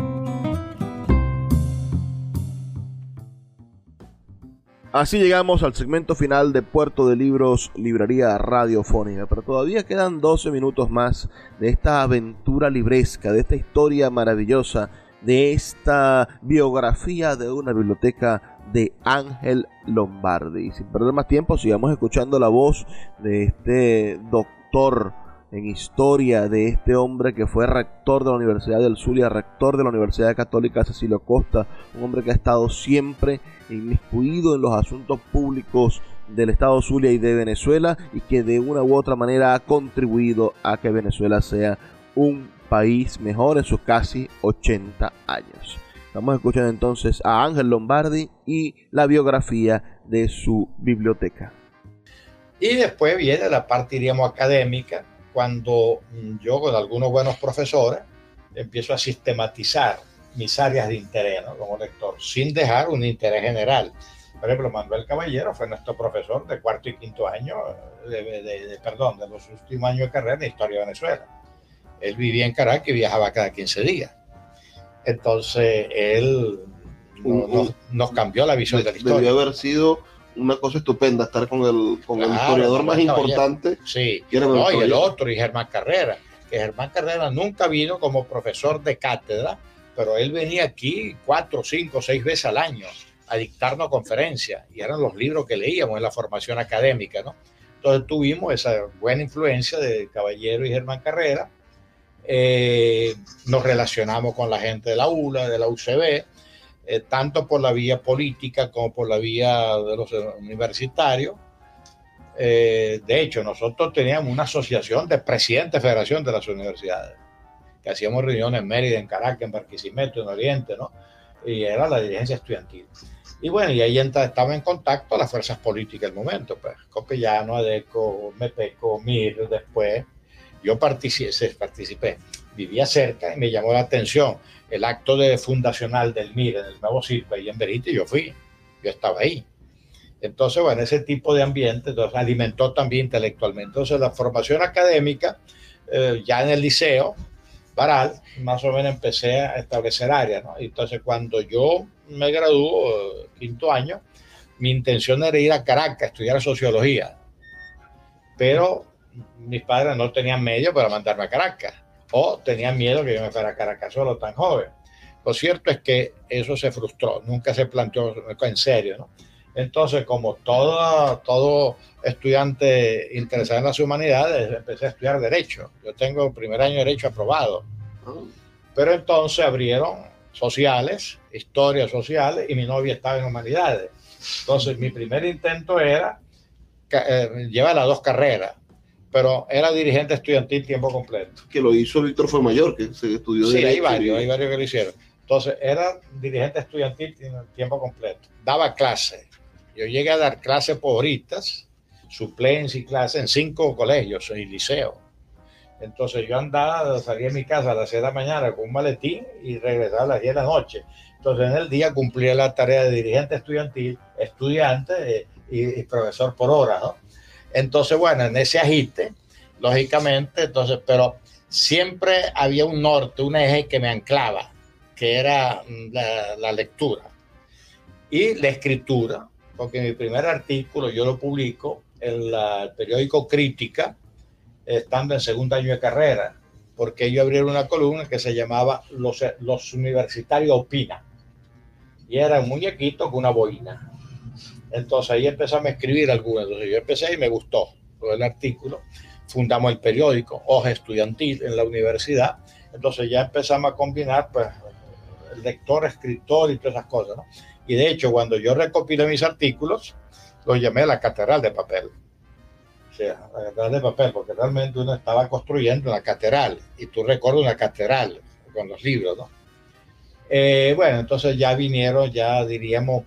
Así llegamos al segmento final de Puerto de Libros, Librería Radiofónica, pero todavía quedan 12 minutos más de esta aventura libresca, de esta historia maravillosa, de esta biografía de una biblioteca de Ángel Lombardi. Sin perder más tiempo, sigamos escuchando la voz de este doctor en historia, de este hombre que fue rector de la Universidad del Zulia, rector de la Universidad Católica Cecilio Costa, un hombre que ha estado siempre inmiscuido en los asuntos públicos del Estado Zulia y de Venezuela y que de una u otra manera ha contribuido a que Venezuela sea un país mejor en sus casi 80 años. Estamos escuchando entonces a Ángel Lombardi y la biografía de su biblioteca.
Y después viene la parte, diríamos, académica, cuando yo con algunos buenos profesores empiezo a sistematizar mis áreas de interés como lector, sin dejar un interés general. Por ejemplo, Manuel Caballero fue nuestro profesor de cuarto y quinto año, de, perdón, de los últimos años de carrera de Historia de Venezuela. Él vivía en Caracas y viajaba cada 15 días. Entonces, él nos, cambió la visión de, la historia.
Debió haber sido una cosa estupenda estar con el, con el historiador más importante.
Sí, y el otro, y Germán Carrera, que Germán Carrera nunca vino como profesor de cátedra, pero él venía aquí cuatro, cinco, seis veces al año a dictarnos conferencias, y eran los libros que leíamos en la formación académica, ¿no? Entonces tuvimos esa buena influencia de Caballero y Germán Carrera, eh, nos relacionamos con la gente de la ULA, de la UCB, eh, tanto por la vía política como por la vía de los universitarios. Eh, de hecho, nosotros teníamos una asociación de presidentes de federación de las universidades, que hacíamos reuniones en Mérida, en Caracas, en Barquisimeto, en Oriente, ¿no? Y era la dirigencia estudiantil. Y bueno, y ahí estaba en contacto las fuerzas políticas del momento, pues, Copellano, ADECO, MEPECO, MIR, después, yo participé, participé, vivía cerca y me llamó la atención el acto de fundacional del MIR en el nuevo circo ahí en Berita y yo fui, yo estaba ahí. Entonces, bueno, ese tipo de ambiente entonces, alimentó también intelectualmente. Entonces, la formación académica, eh, ya en el liceo, Baral, más o menos empecé a establecer áreas. ¿no? Entonces, cuando yo me graduó, eh, quinto año, mi intención era ir a Caracas a estudiar sociología. Pero mis padres no tenían medio para mandarme a Caracas o tenían miedo que yo me fuera a Caracas solo tan joven. Lo cierto es que eso se frustró, nunca se planteó en serio, ¿no? Entonces, como todo, todo estudiante interesado en las humanidades, empecé a estudiar Derecho. Yo tengo primer año de Derecho aprobado. Pero entonces abrieron sociales, historias sociales, y mi novia estaba en humanidades. Entonces, mi primer intento era eh, llevar las dos carreras pero era dirigente estudiantil tiempo completo.
Que lo hizo Víctor Mayor, que se estudió
Sí, hay varios, hay varios que lo hicieron. Entonces, era dirigente estudiantil tiempo completo. Daba clase. Yo llegué a dar clases por horitas, suplencia y clases en cinco colegios y liceos. Entonces yo andaba, salía de mi casa a las 6 de la mañana con un maletín y regresaba a las 10 de la noche. Entonces en el día cumplía la tarea de dirigente estudiantil, estudiante eh, y, profesor por hora, ¿no? Entonces, bueno, en ese agite, lógicamente, entonces, pero siempre había un norte, un eje que me anclaba, que era mm, la, lectura y la escritura, porque mi primer artículo yo lo publico en el periódico Crítica, estando en segundo año de carrera, porque ellos abrieron una columna que se llamaba Los, los Universitarios Opinan. Y era un muñequito con una boina. Entonces ahí empezamos a escribir algunas. Entonces yo empecé y me gustó el artículo. Fundamos el periódico Hoja Estudiantil en la universidad. Entonces ya empezamos a combinar pues, lector, escritor y todas esas cosas. Y de hecho, cuando yo recopilé mis artículos, los llamé la Catedral de Papel sea, la catedral de papel, porque realmente uno estaba construyendo una catedral y tú recuerdas una catedral con los libros, ¿no? Eh, bueno, entonces ya vinieron, ya diríamos,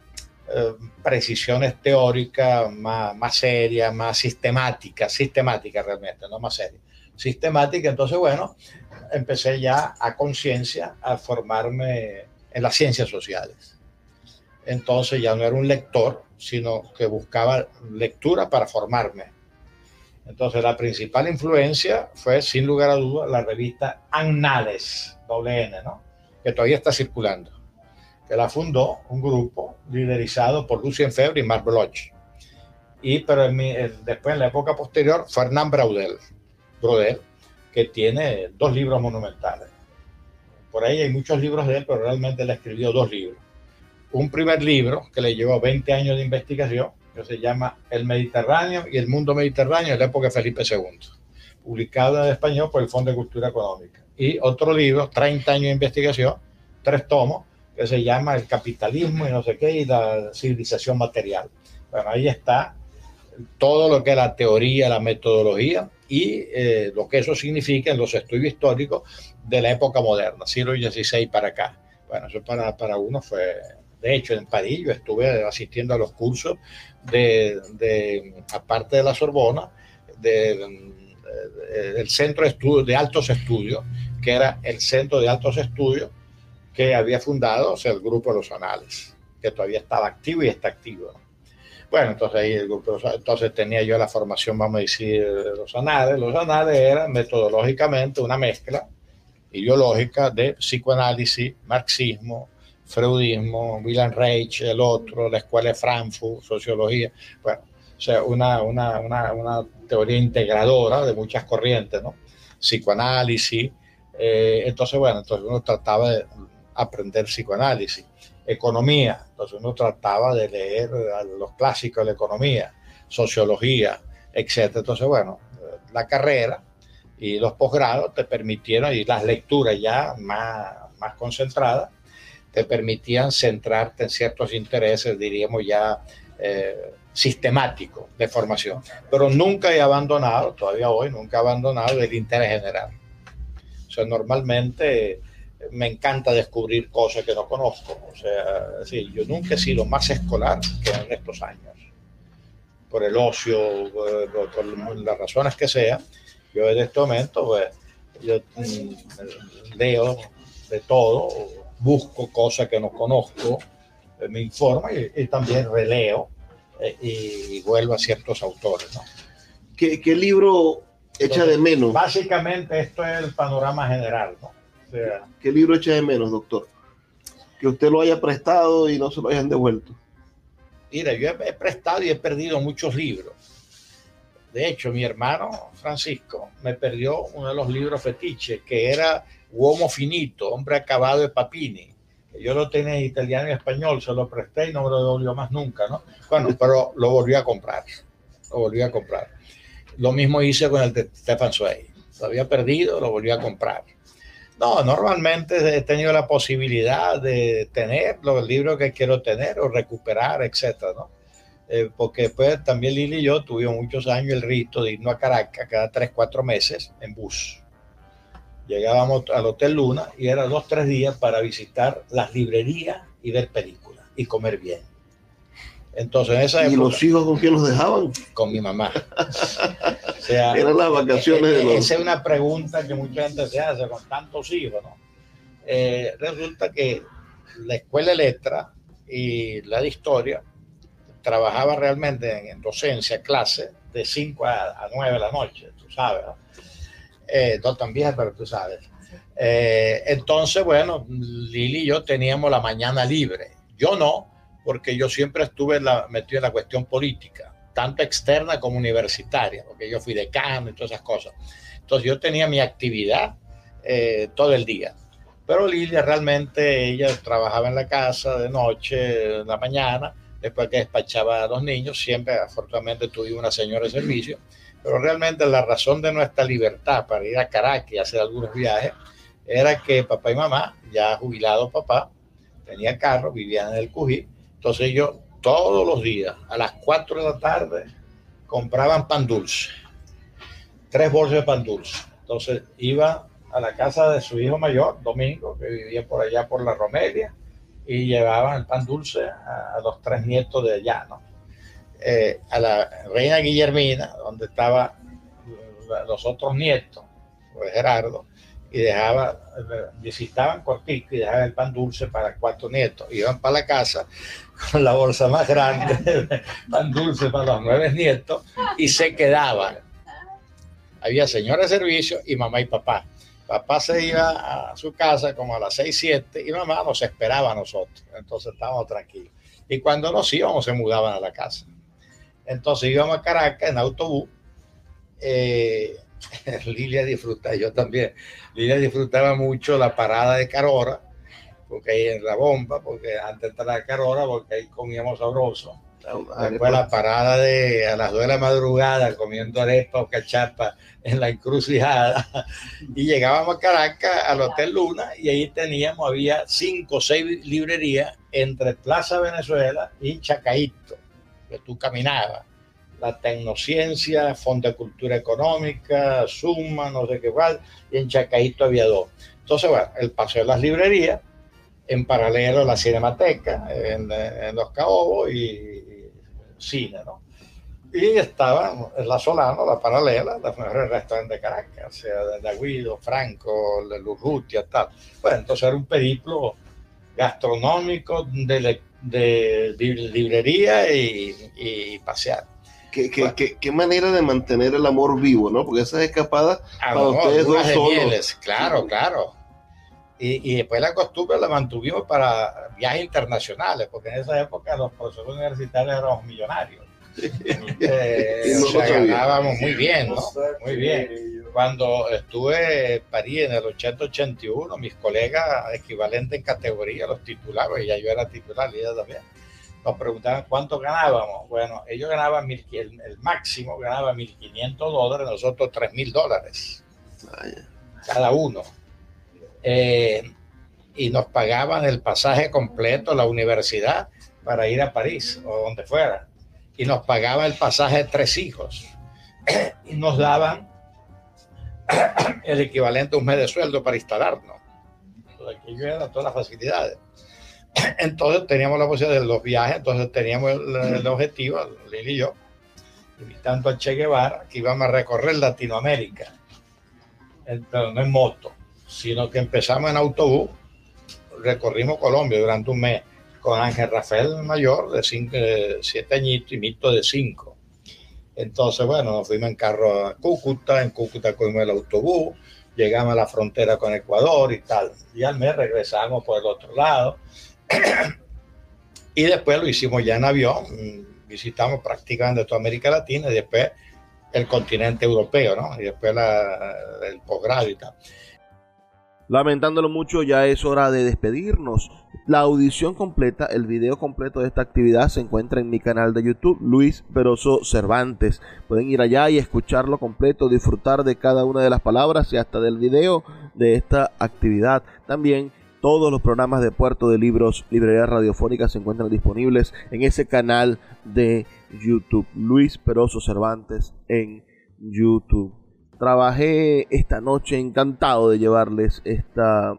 eh, precisiones teóricas más, más serias, más sistemáticas, sistemáticas realmente, no más serias, sistemática. Entonces, bueno, empecé ya a conciencia a formarme en las ciencias sociales. Entonces ya no era un lector, sino que buscaba lectura para formarme entonces, la principal influencia fue, sin lugar a dudas, la revista Annales, doble ¿no? que todavía está circulando, que la fundó un grupo liderizado por Lucien Febre y Marc Bloch. Y, pero después, en la época posterior, Fernand Braudel, Braudel, que tiene dos libros monumentales. Por ahí hay muchos libros de él, pero realmente él escribió dos libros. Un primer libro que le llevó 20 años de investigación, que se llama El Mediterráneo y el Mundo Mediterráneo en la época de Felipe II, publicado en español por el Fondo de Cultura Económica. Y otro libro, 30 años de investigación, tres tomos, que se llama El capitalismo y no sé qué, y la civilización material. Bueno, ahí está todo lo que es la teoría, la metodología y eh, lo que eso significa en los estudios históricos de la época moderna, siglo XVI para acá. Bueno, eso para, para uno fue de hecho, en París yo estuve asistiendo a los cursos de, aparte de la Sorbona, del Centro de, Estudios, de Altos Estudios, que era el Centro de Altos Estudios que había fundado o sea, el Grupo de los Anales, que todavía estaba activo y está activo. Bueno, entonces ahí el grupo, entonces tenía yo la formación, vamos a decir, de los anales. Los anales eran metodológicamente una mezcla ideológica de psicoanálisis, marxismo, freudismo, William Reich, el otro, la escuela de Frankfurt, sociología, bueno, o sea, una, una, una, una teoría integradora de muchas corrientes, ¿no? Psicoanálisis, eh, entonces, bueno, entonces uno trataba de aprender psicoanálisis, economía, entonces uno trataba de leer los clásicos de la economía, sociología, etc. Entonces, bueno, la carrera y los posgrados te permitieron, y las lecturas ya más, más concentradas, te permitían centrarte en ciertos intereses, diríamos ya eh, sistemáticos de formación. Pero nunca he abandonado, todavía hoy, nunca he abandonado el interés general. O sea, normalmente me encanta descubrir cosas que no conozco. O sea, sí, yo nunca he sido más escolar que en estos años. Por el ocio, por, las razones que sea, yo en este momento, pues, yo mm, leo de todo, busco cosas que no conozco, eh, me informo y, también releo eh, y, vuelvo a ciertos autores. ¿no?
¿Qué, ¿Qué, libro echa de menos?
Básicamente esto es el panorama general. ¿no?
¿Qué libro echa de menos, doctor? Que usted lo haya prestado y no se lo hayan devuelto.
Mira, yo he prestado y he perdido muchos libros. De hecho, mi hermano Francisco me perdió uno de los libros fetiches, que era Uomo Finito, Hombre Acabado de Papini. Yo lo tenía en italiano y español, se lo presté y no me lo devolvió más nunca, ¿no? Bueno, pero lo volví a comprar, lo volví a comprar. Lo mismo hice con el de Stefan Zweig. Lo había perdido, lo volví a comprar. No, normalmente he tenido la posibilidad de tener los libros que quiero tener o recuperar, etcétera, ¿no? eh, porque después también Lili y yo tuvimos muchos años el rito de irnos a Caracas cada tres, cuatro meses en bus. Llegábamos al Hotel Luna y era dos, tres días para visitar las librerías y ver películas y comer bien. Entonces, en esa época,
¿Y los hijos con quién los dejaban?
con mi mamá. O sea,
Eran las vacaciones de
eh,
los-
Esa es una pregunta que mucha gente se hace con tantos hijos, ¿no? Eh, resulta que la escuela de letra y la de historia trabajaba realmente en, en docencia, clase, de 5 a, a 9 de la noche, tú sabes, ¿no? Eh, no tan pero tú sabes. Eh, entonces, bueno, Lili y yo teníamos la mañana libre. Yo no, porque yo siempre estuve la- metido en la cuestión política, tanto externa como universitaria, porque yo fui decano y todas esas cosas. Entonces yo tenía mi actividad eh, todo el día. Pero Lilia realmente, ella trabajaba en la casa de noche, en la mañana, después que despachaba a los niños, siempre afortunadamente tuvimos una señora de servicio, pero realmente la razón de nuestra libertad para ir a Caracas y hacer algunos viajes era que papá y mamá, ya jubilado papá, tenía carro, vivían en el Cují, entonces ellos todos los días, a las 4 de la tarde, compraban pan dulce, tres bolsas de pan dulce. Entonces iba a la casa de su hijo mayor, Domingo, que vivía por allá por la Romelia, y llevaban el pan dulce a, a los tres nietos de allá, ¿no? Eh, a la reina Guillermina, donde estaban los otros nietos, pues Gerardo, y dejaba, visitaban cortico y dejaban el pan dulce para cuatro nietos. Iban para la casa con la bolsa más grande, pan dulce para los nueve nietos, y se quedaban. Había señora de servicio y mamá y papá. Papá se iba a su casa como a las 6, 7 y mamá nos esperaba a nosotros. Entonces estábamos tranquilos. Y cuando nos íbamos, se mudaban a la casa. Entonces íbamos a Caracas en autobús. Eh, Lilia disfrutaba, yo también. Lilia disfrutaba mucho la parada de Carora, porque ahí en la bomba, porque antes de entrar a Carora, porque ahí comíamos sabroso. Después la parada de a las 2 de la madrugada comiendo arepa o cachapa en la encrucijada. Y llegábamos a Caracas al Hotel Luna y ahí teníamos, había cinco o seis librerías entre Plaza Venezuela y Chacaíto, que tú caminabas. La Tecnociencia, Fondo de Cultura Económica, Suma, no sé qué cuál, y en Chacaíto había dos. Entonces, bueno, el paseo de las librerías, en paralelo la Cinemateca, en, en Los Caobos y, y cine, ¿no? Y estaba en la Solano, la paralela, los mejores restaurantes de Caracas, o sea, de Aguido, Franco, Lurrutia, tal. Bueno, entonces era un periplo gastronómico de, le- de li- librería y, y pasear.
¿Qué, qué, qué, qué manera de mantener el amor vivo, ¿no? Porque esas escapadas
Ah,
Para
no,
ustedes dos solos.
claro, claro. Y, y después la costumbre la mantuvimos para viajes internacionales, porque en esa época los profesores universitarios éramos millonarios. Eh, o sea, ganábamos muy bien, ¿no? Muy bien. Cuando estuve en París en el 80-81, mis colegas equivalentes en categoría, los titulares, y ya yo era titular y ella también, nos preguntaban cuánto ganábamos. Bueno, ellos ganaban, mil, el, el máximo ganaba 1.500 dólares, nosotros 3.000 dólares cada uno. Eh, y nos pagaban el pasaje completo, la universidad, para ir a París o donde fuera. Y nos pagaban el pasaje de tres hijos. y nos daban el equivalente a un mes de sueldo para instalarnos. Aquello era todas las facilidades. Entonces teníamos la posibilidad de los viajes, entonces teníamos el, el objetivo, Lili y yo, invitando a Che Guevara, que íbamos a recorrer Latinoamérica. Entonces, no en moto, sino que empezamos en autobús, recorrimos Colombia durante un mes con Ángel Rafael Mayor, de cinco, siete añitos, y Mito de cinco. Entonces, bueno, nos fuimos en carro a Cúcuta, en Cúcuta cogimos el autobús, llegamos a la frontera con Ecuador y tal. Y al mes regresamos por el otro lado. y después lo hicimos ya en avión, visitamos prácticamente toda América Latina y después el continente europeo, ¿no? Y después el posgrado y.
Lamentándolo mucho, ya es hora de despedirnos. La audición completa, el video completo de esta actividad se encuentra en mi canal de YouTube, Luis Peroso Cervantes. Pueden ir allá y escucharlo completo, disfrutar de cada una de las palabras y hasta del video de esta actividad. También Todos los programas de Puerto de Libros, Librería Radiofónica se encuentran disponibles en ese canal de YouTube. Luis Peroso Cervantes en YouTube. Trabajé esta noche encantado de llevarles esta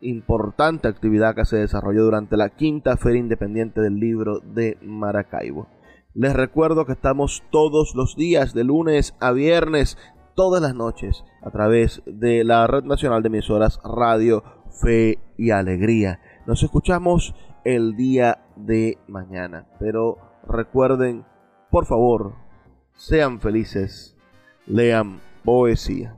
importante actividad que se desarrolló durante la quinta Feria Independiente del Libro de Maracaibo. Les recuerdo que estamos todos los días, de lunes a viernes, todas las noches, a través de la Red Nacional de Emisoras Radio fe y alegría. Nos escuchamos el día de mañana. Pero recuerden, por favor, sean felices, lean poesía.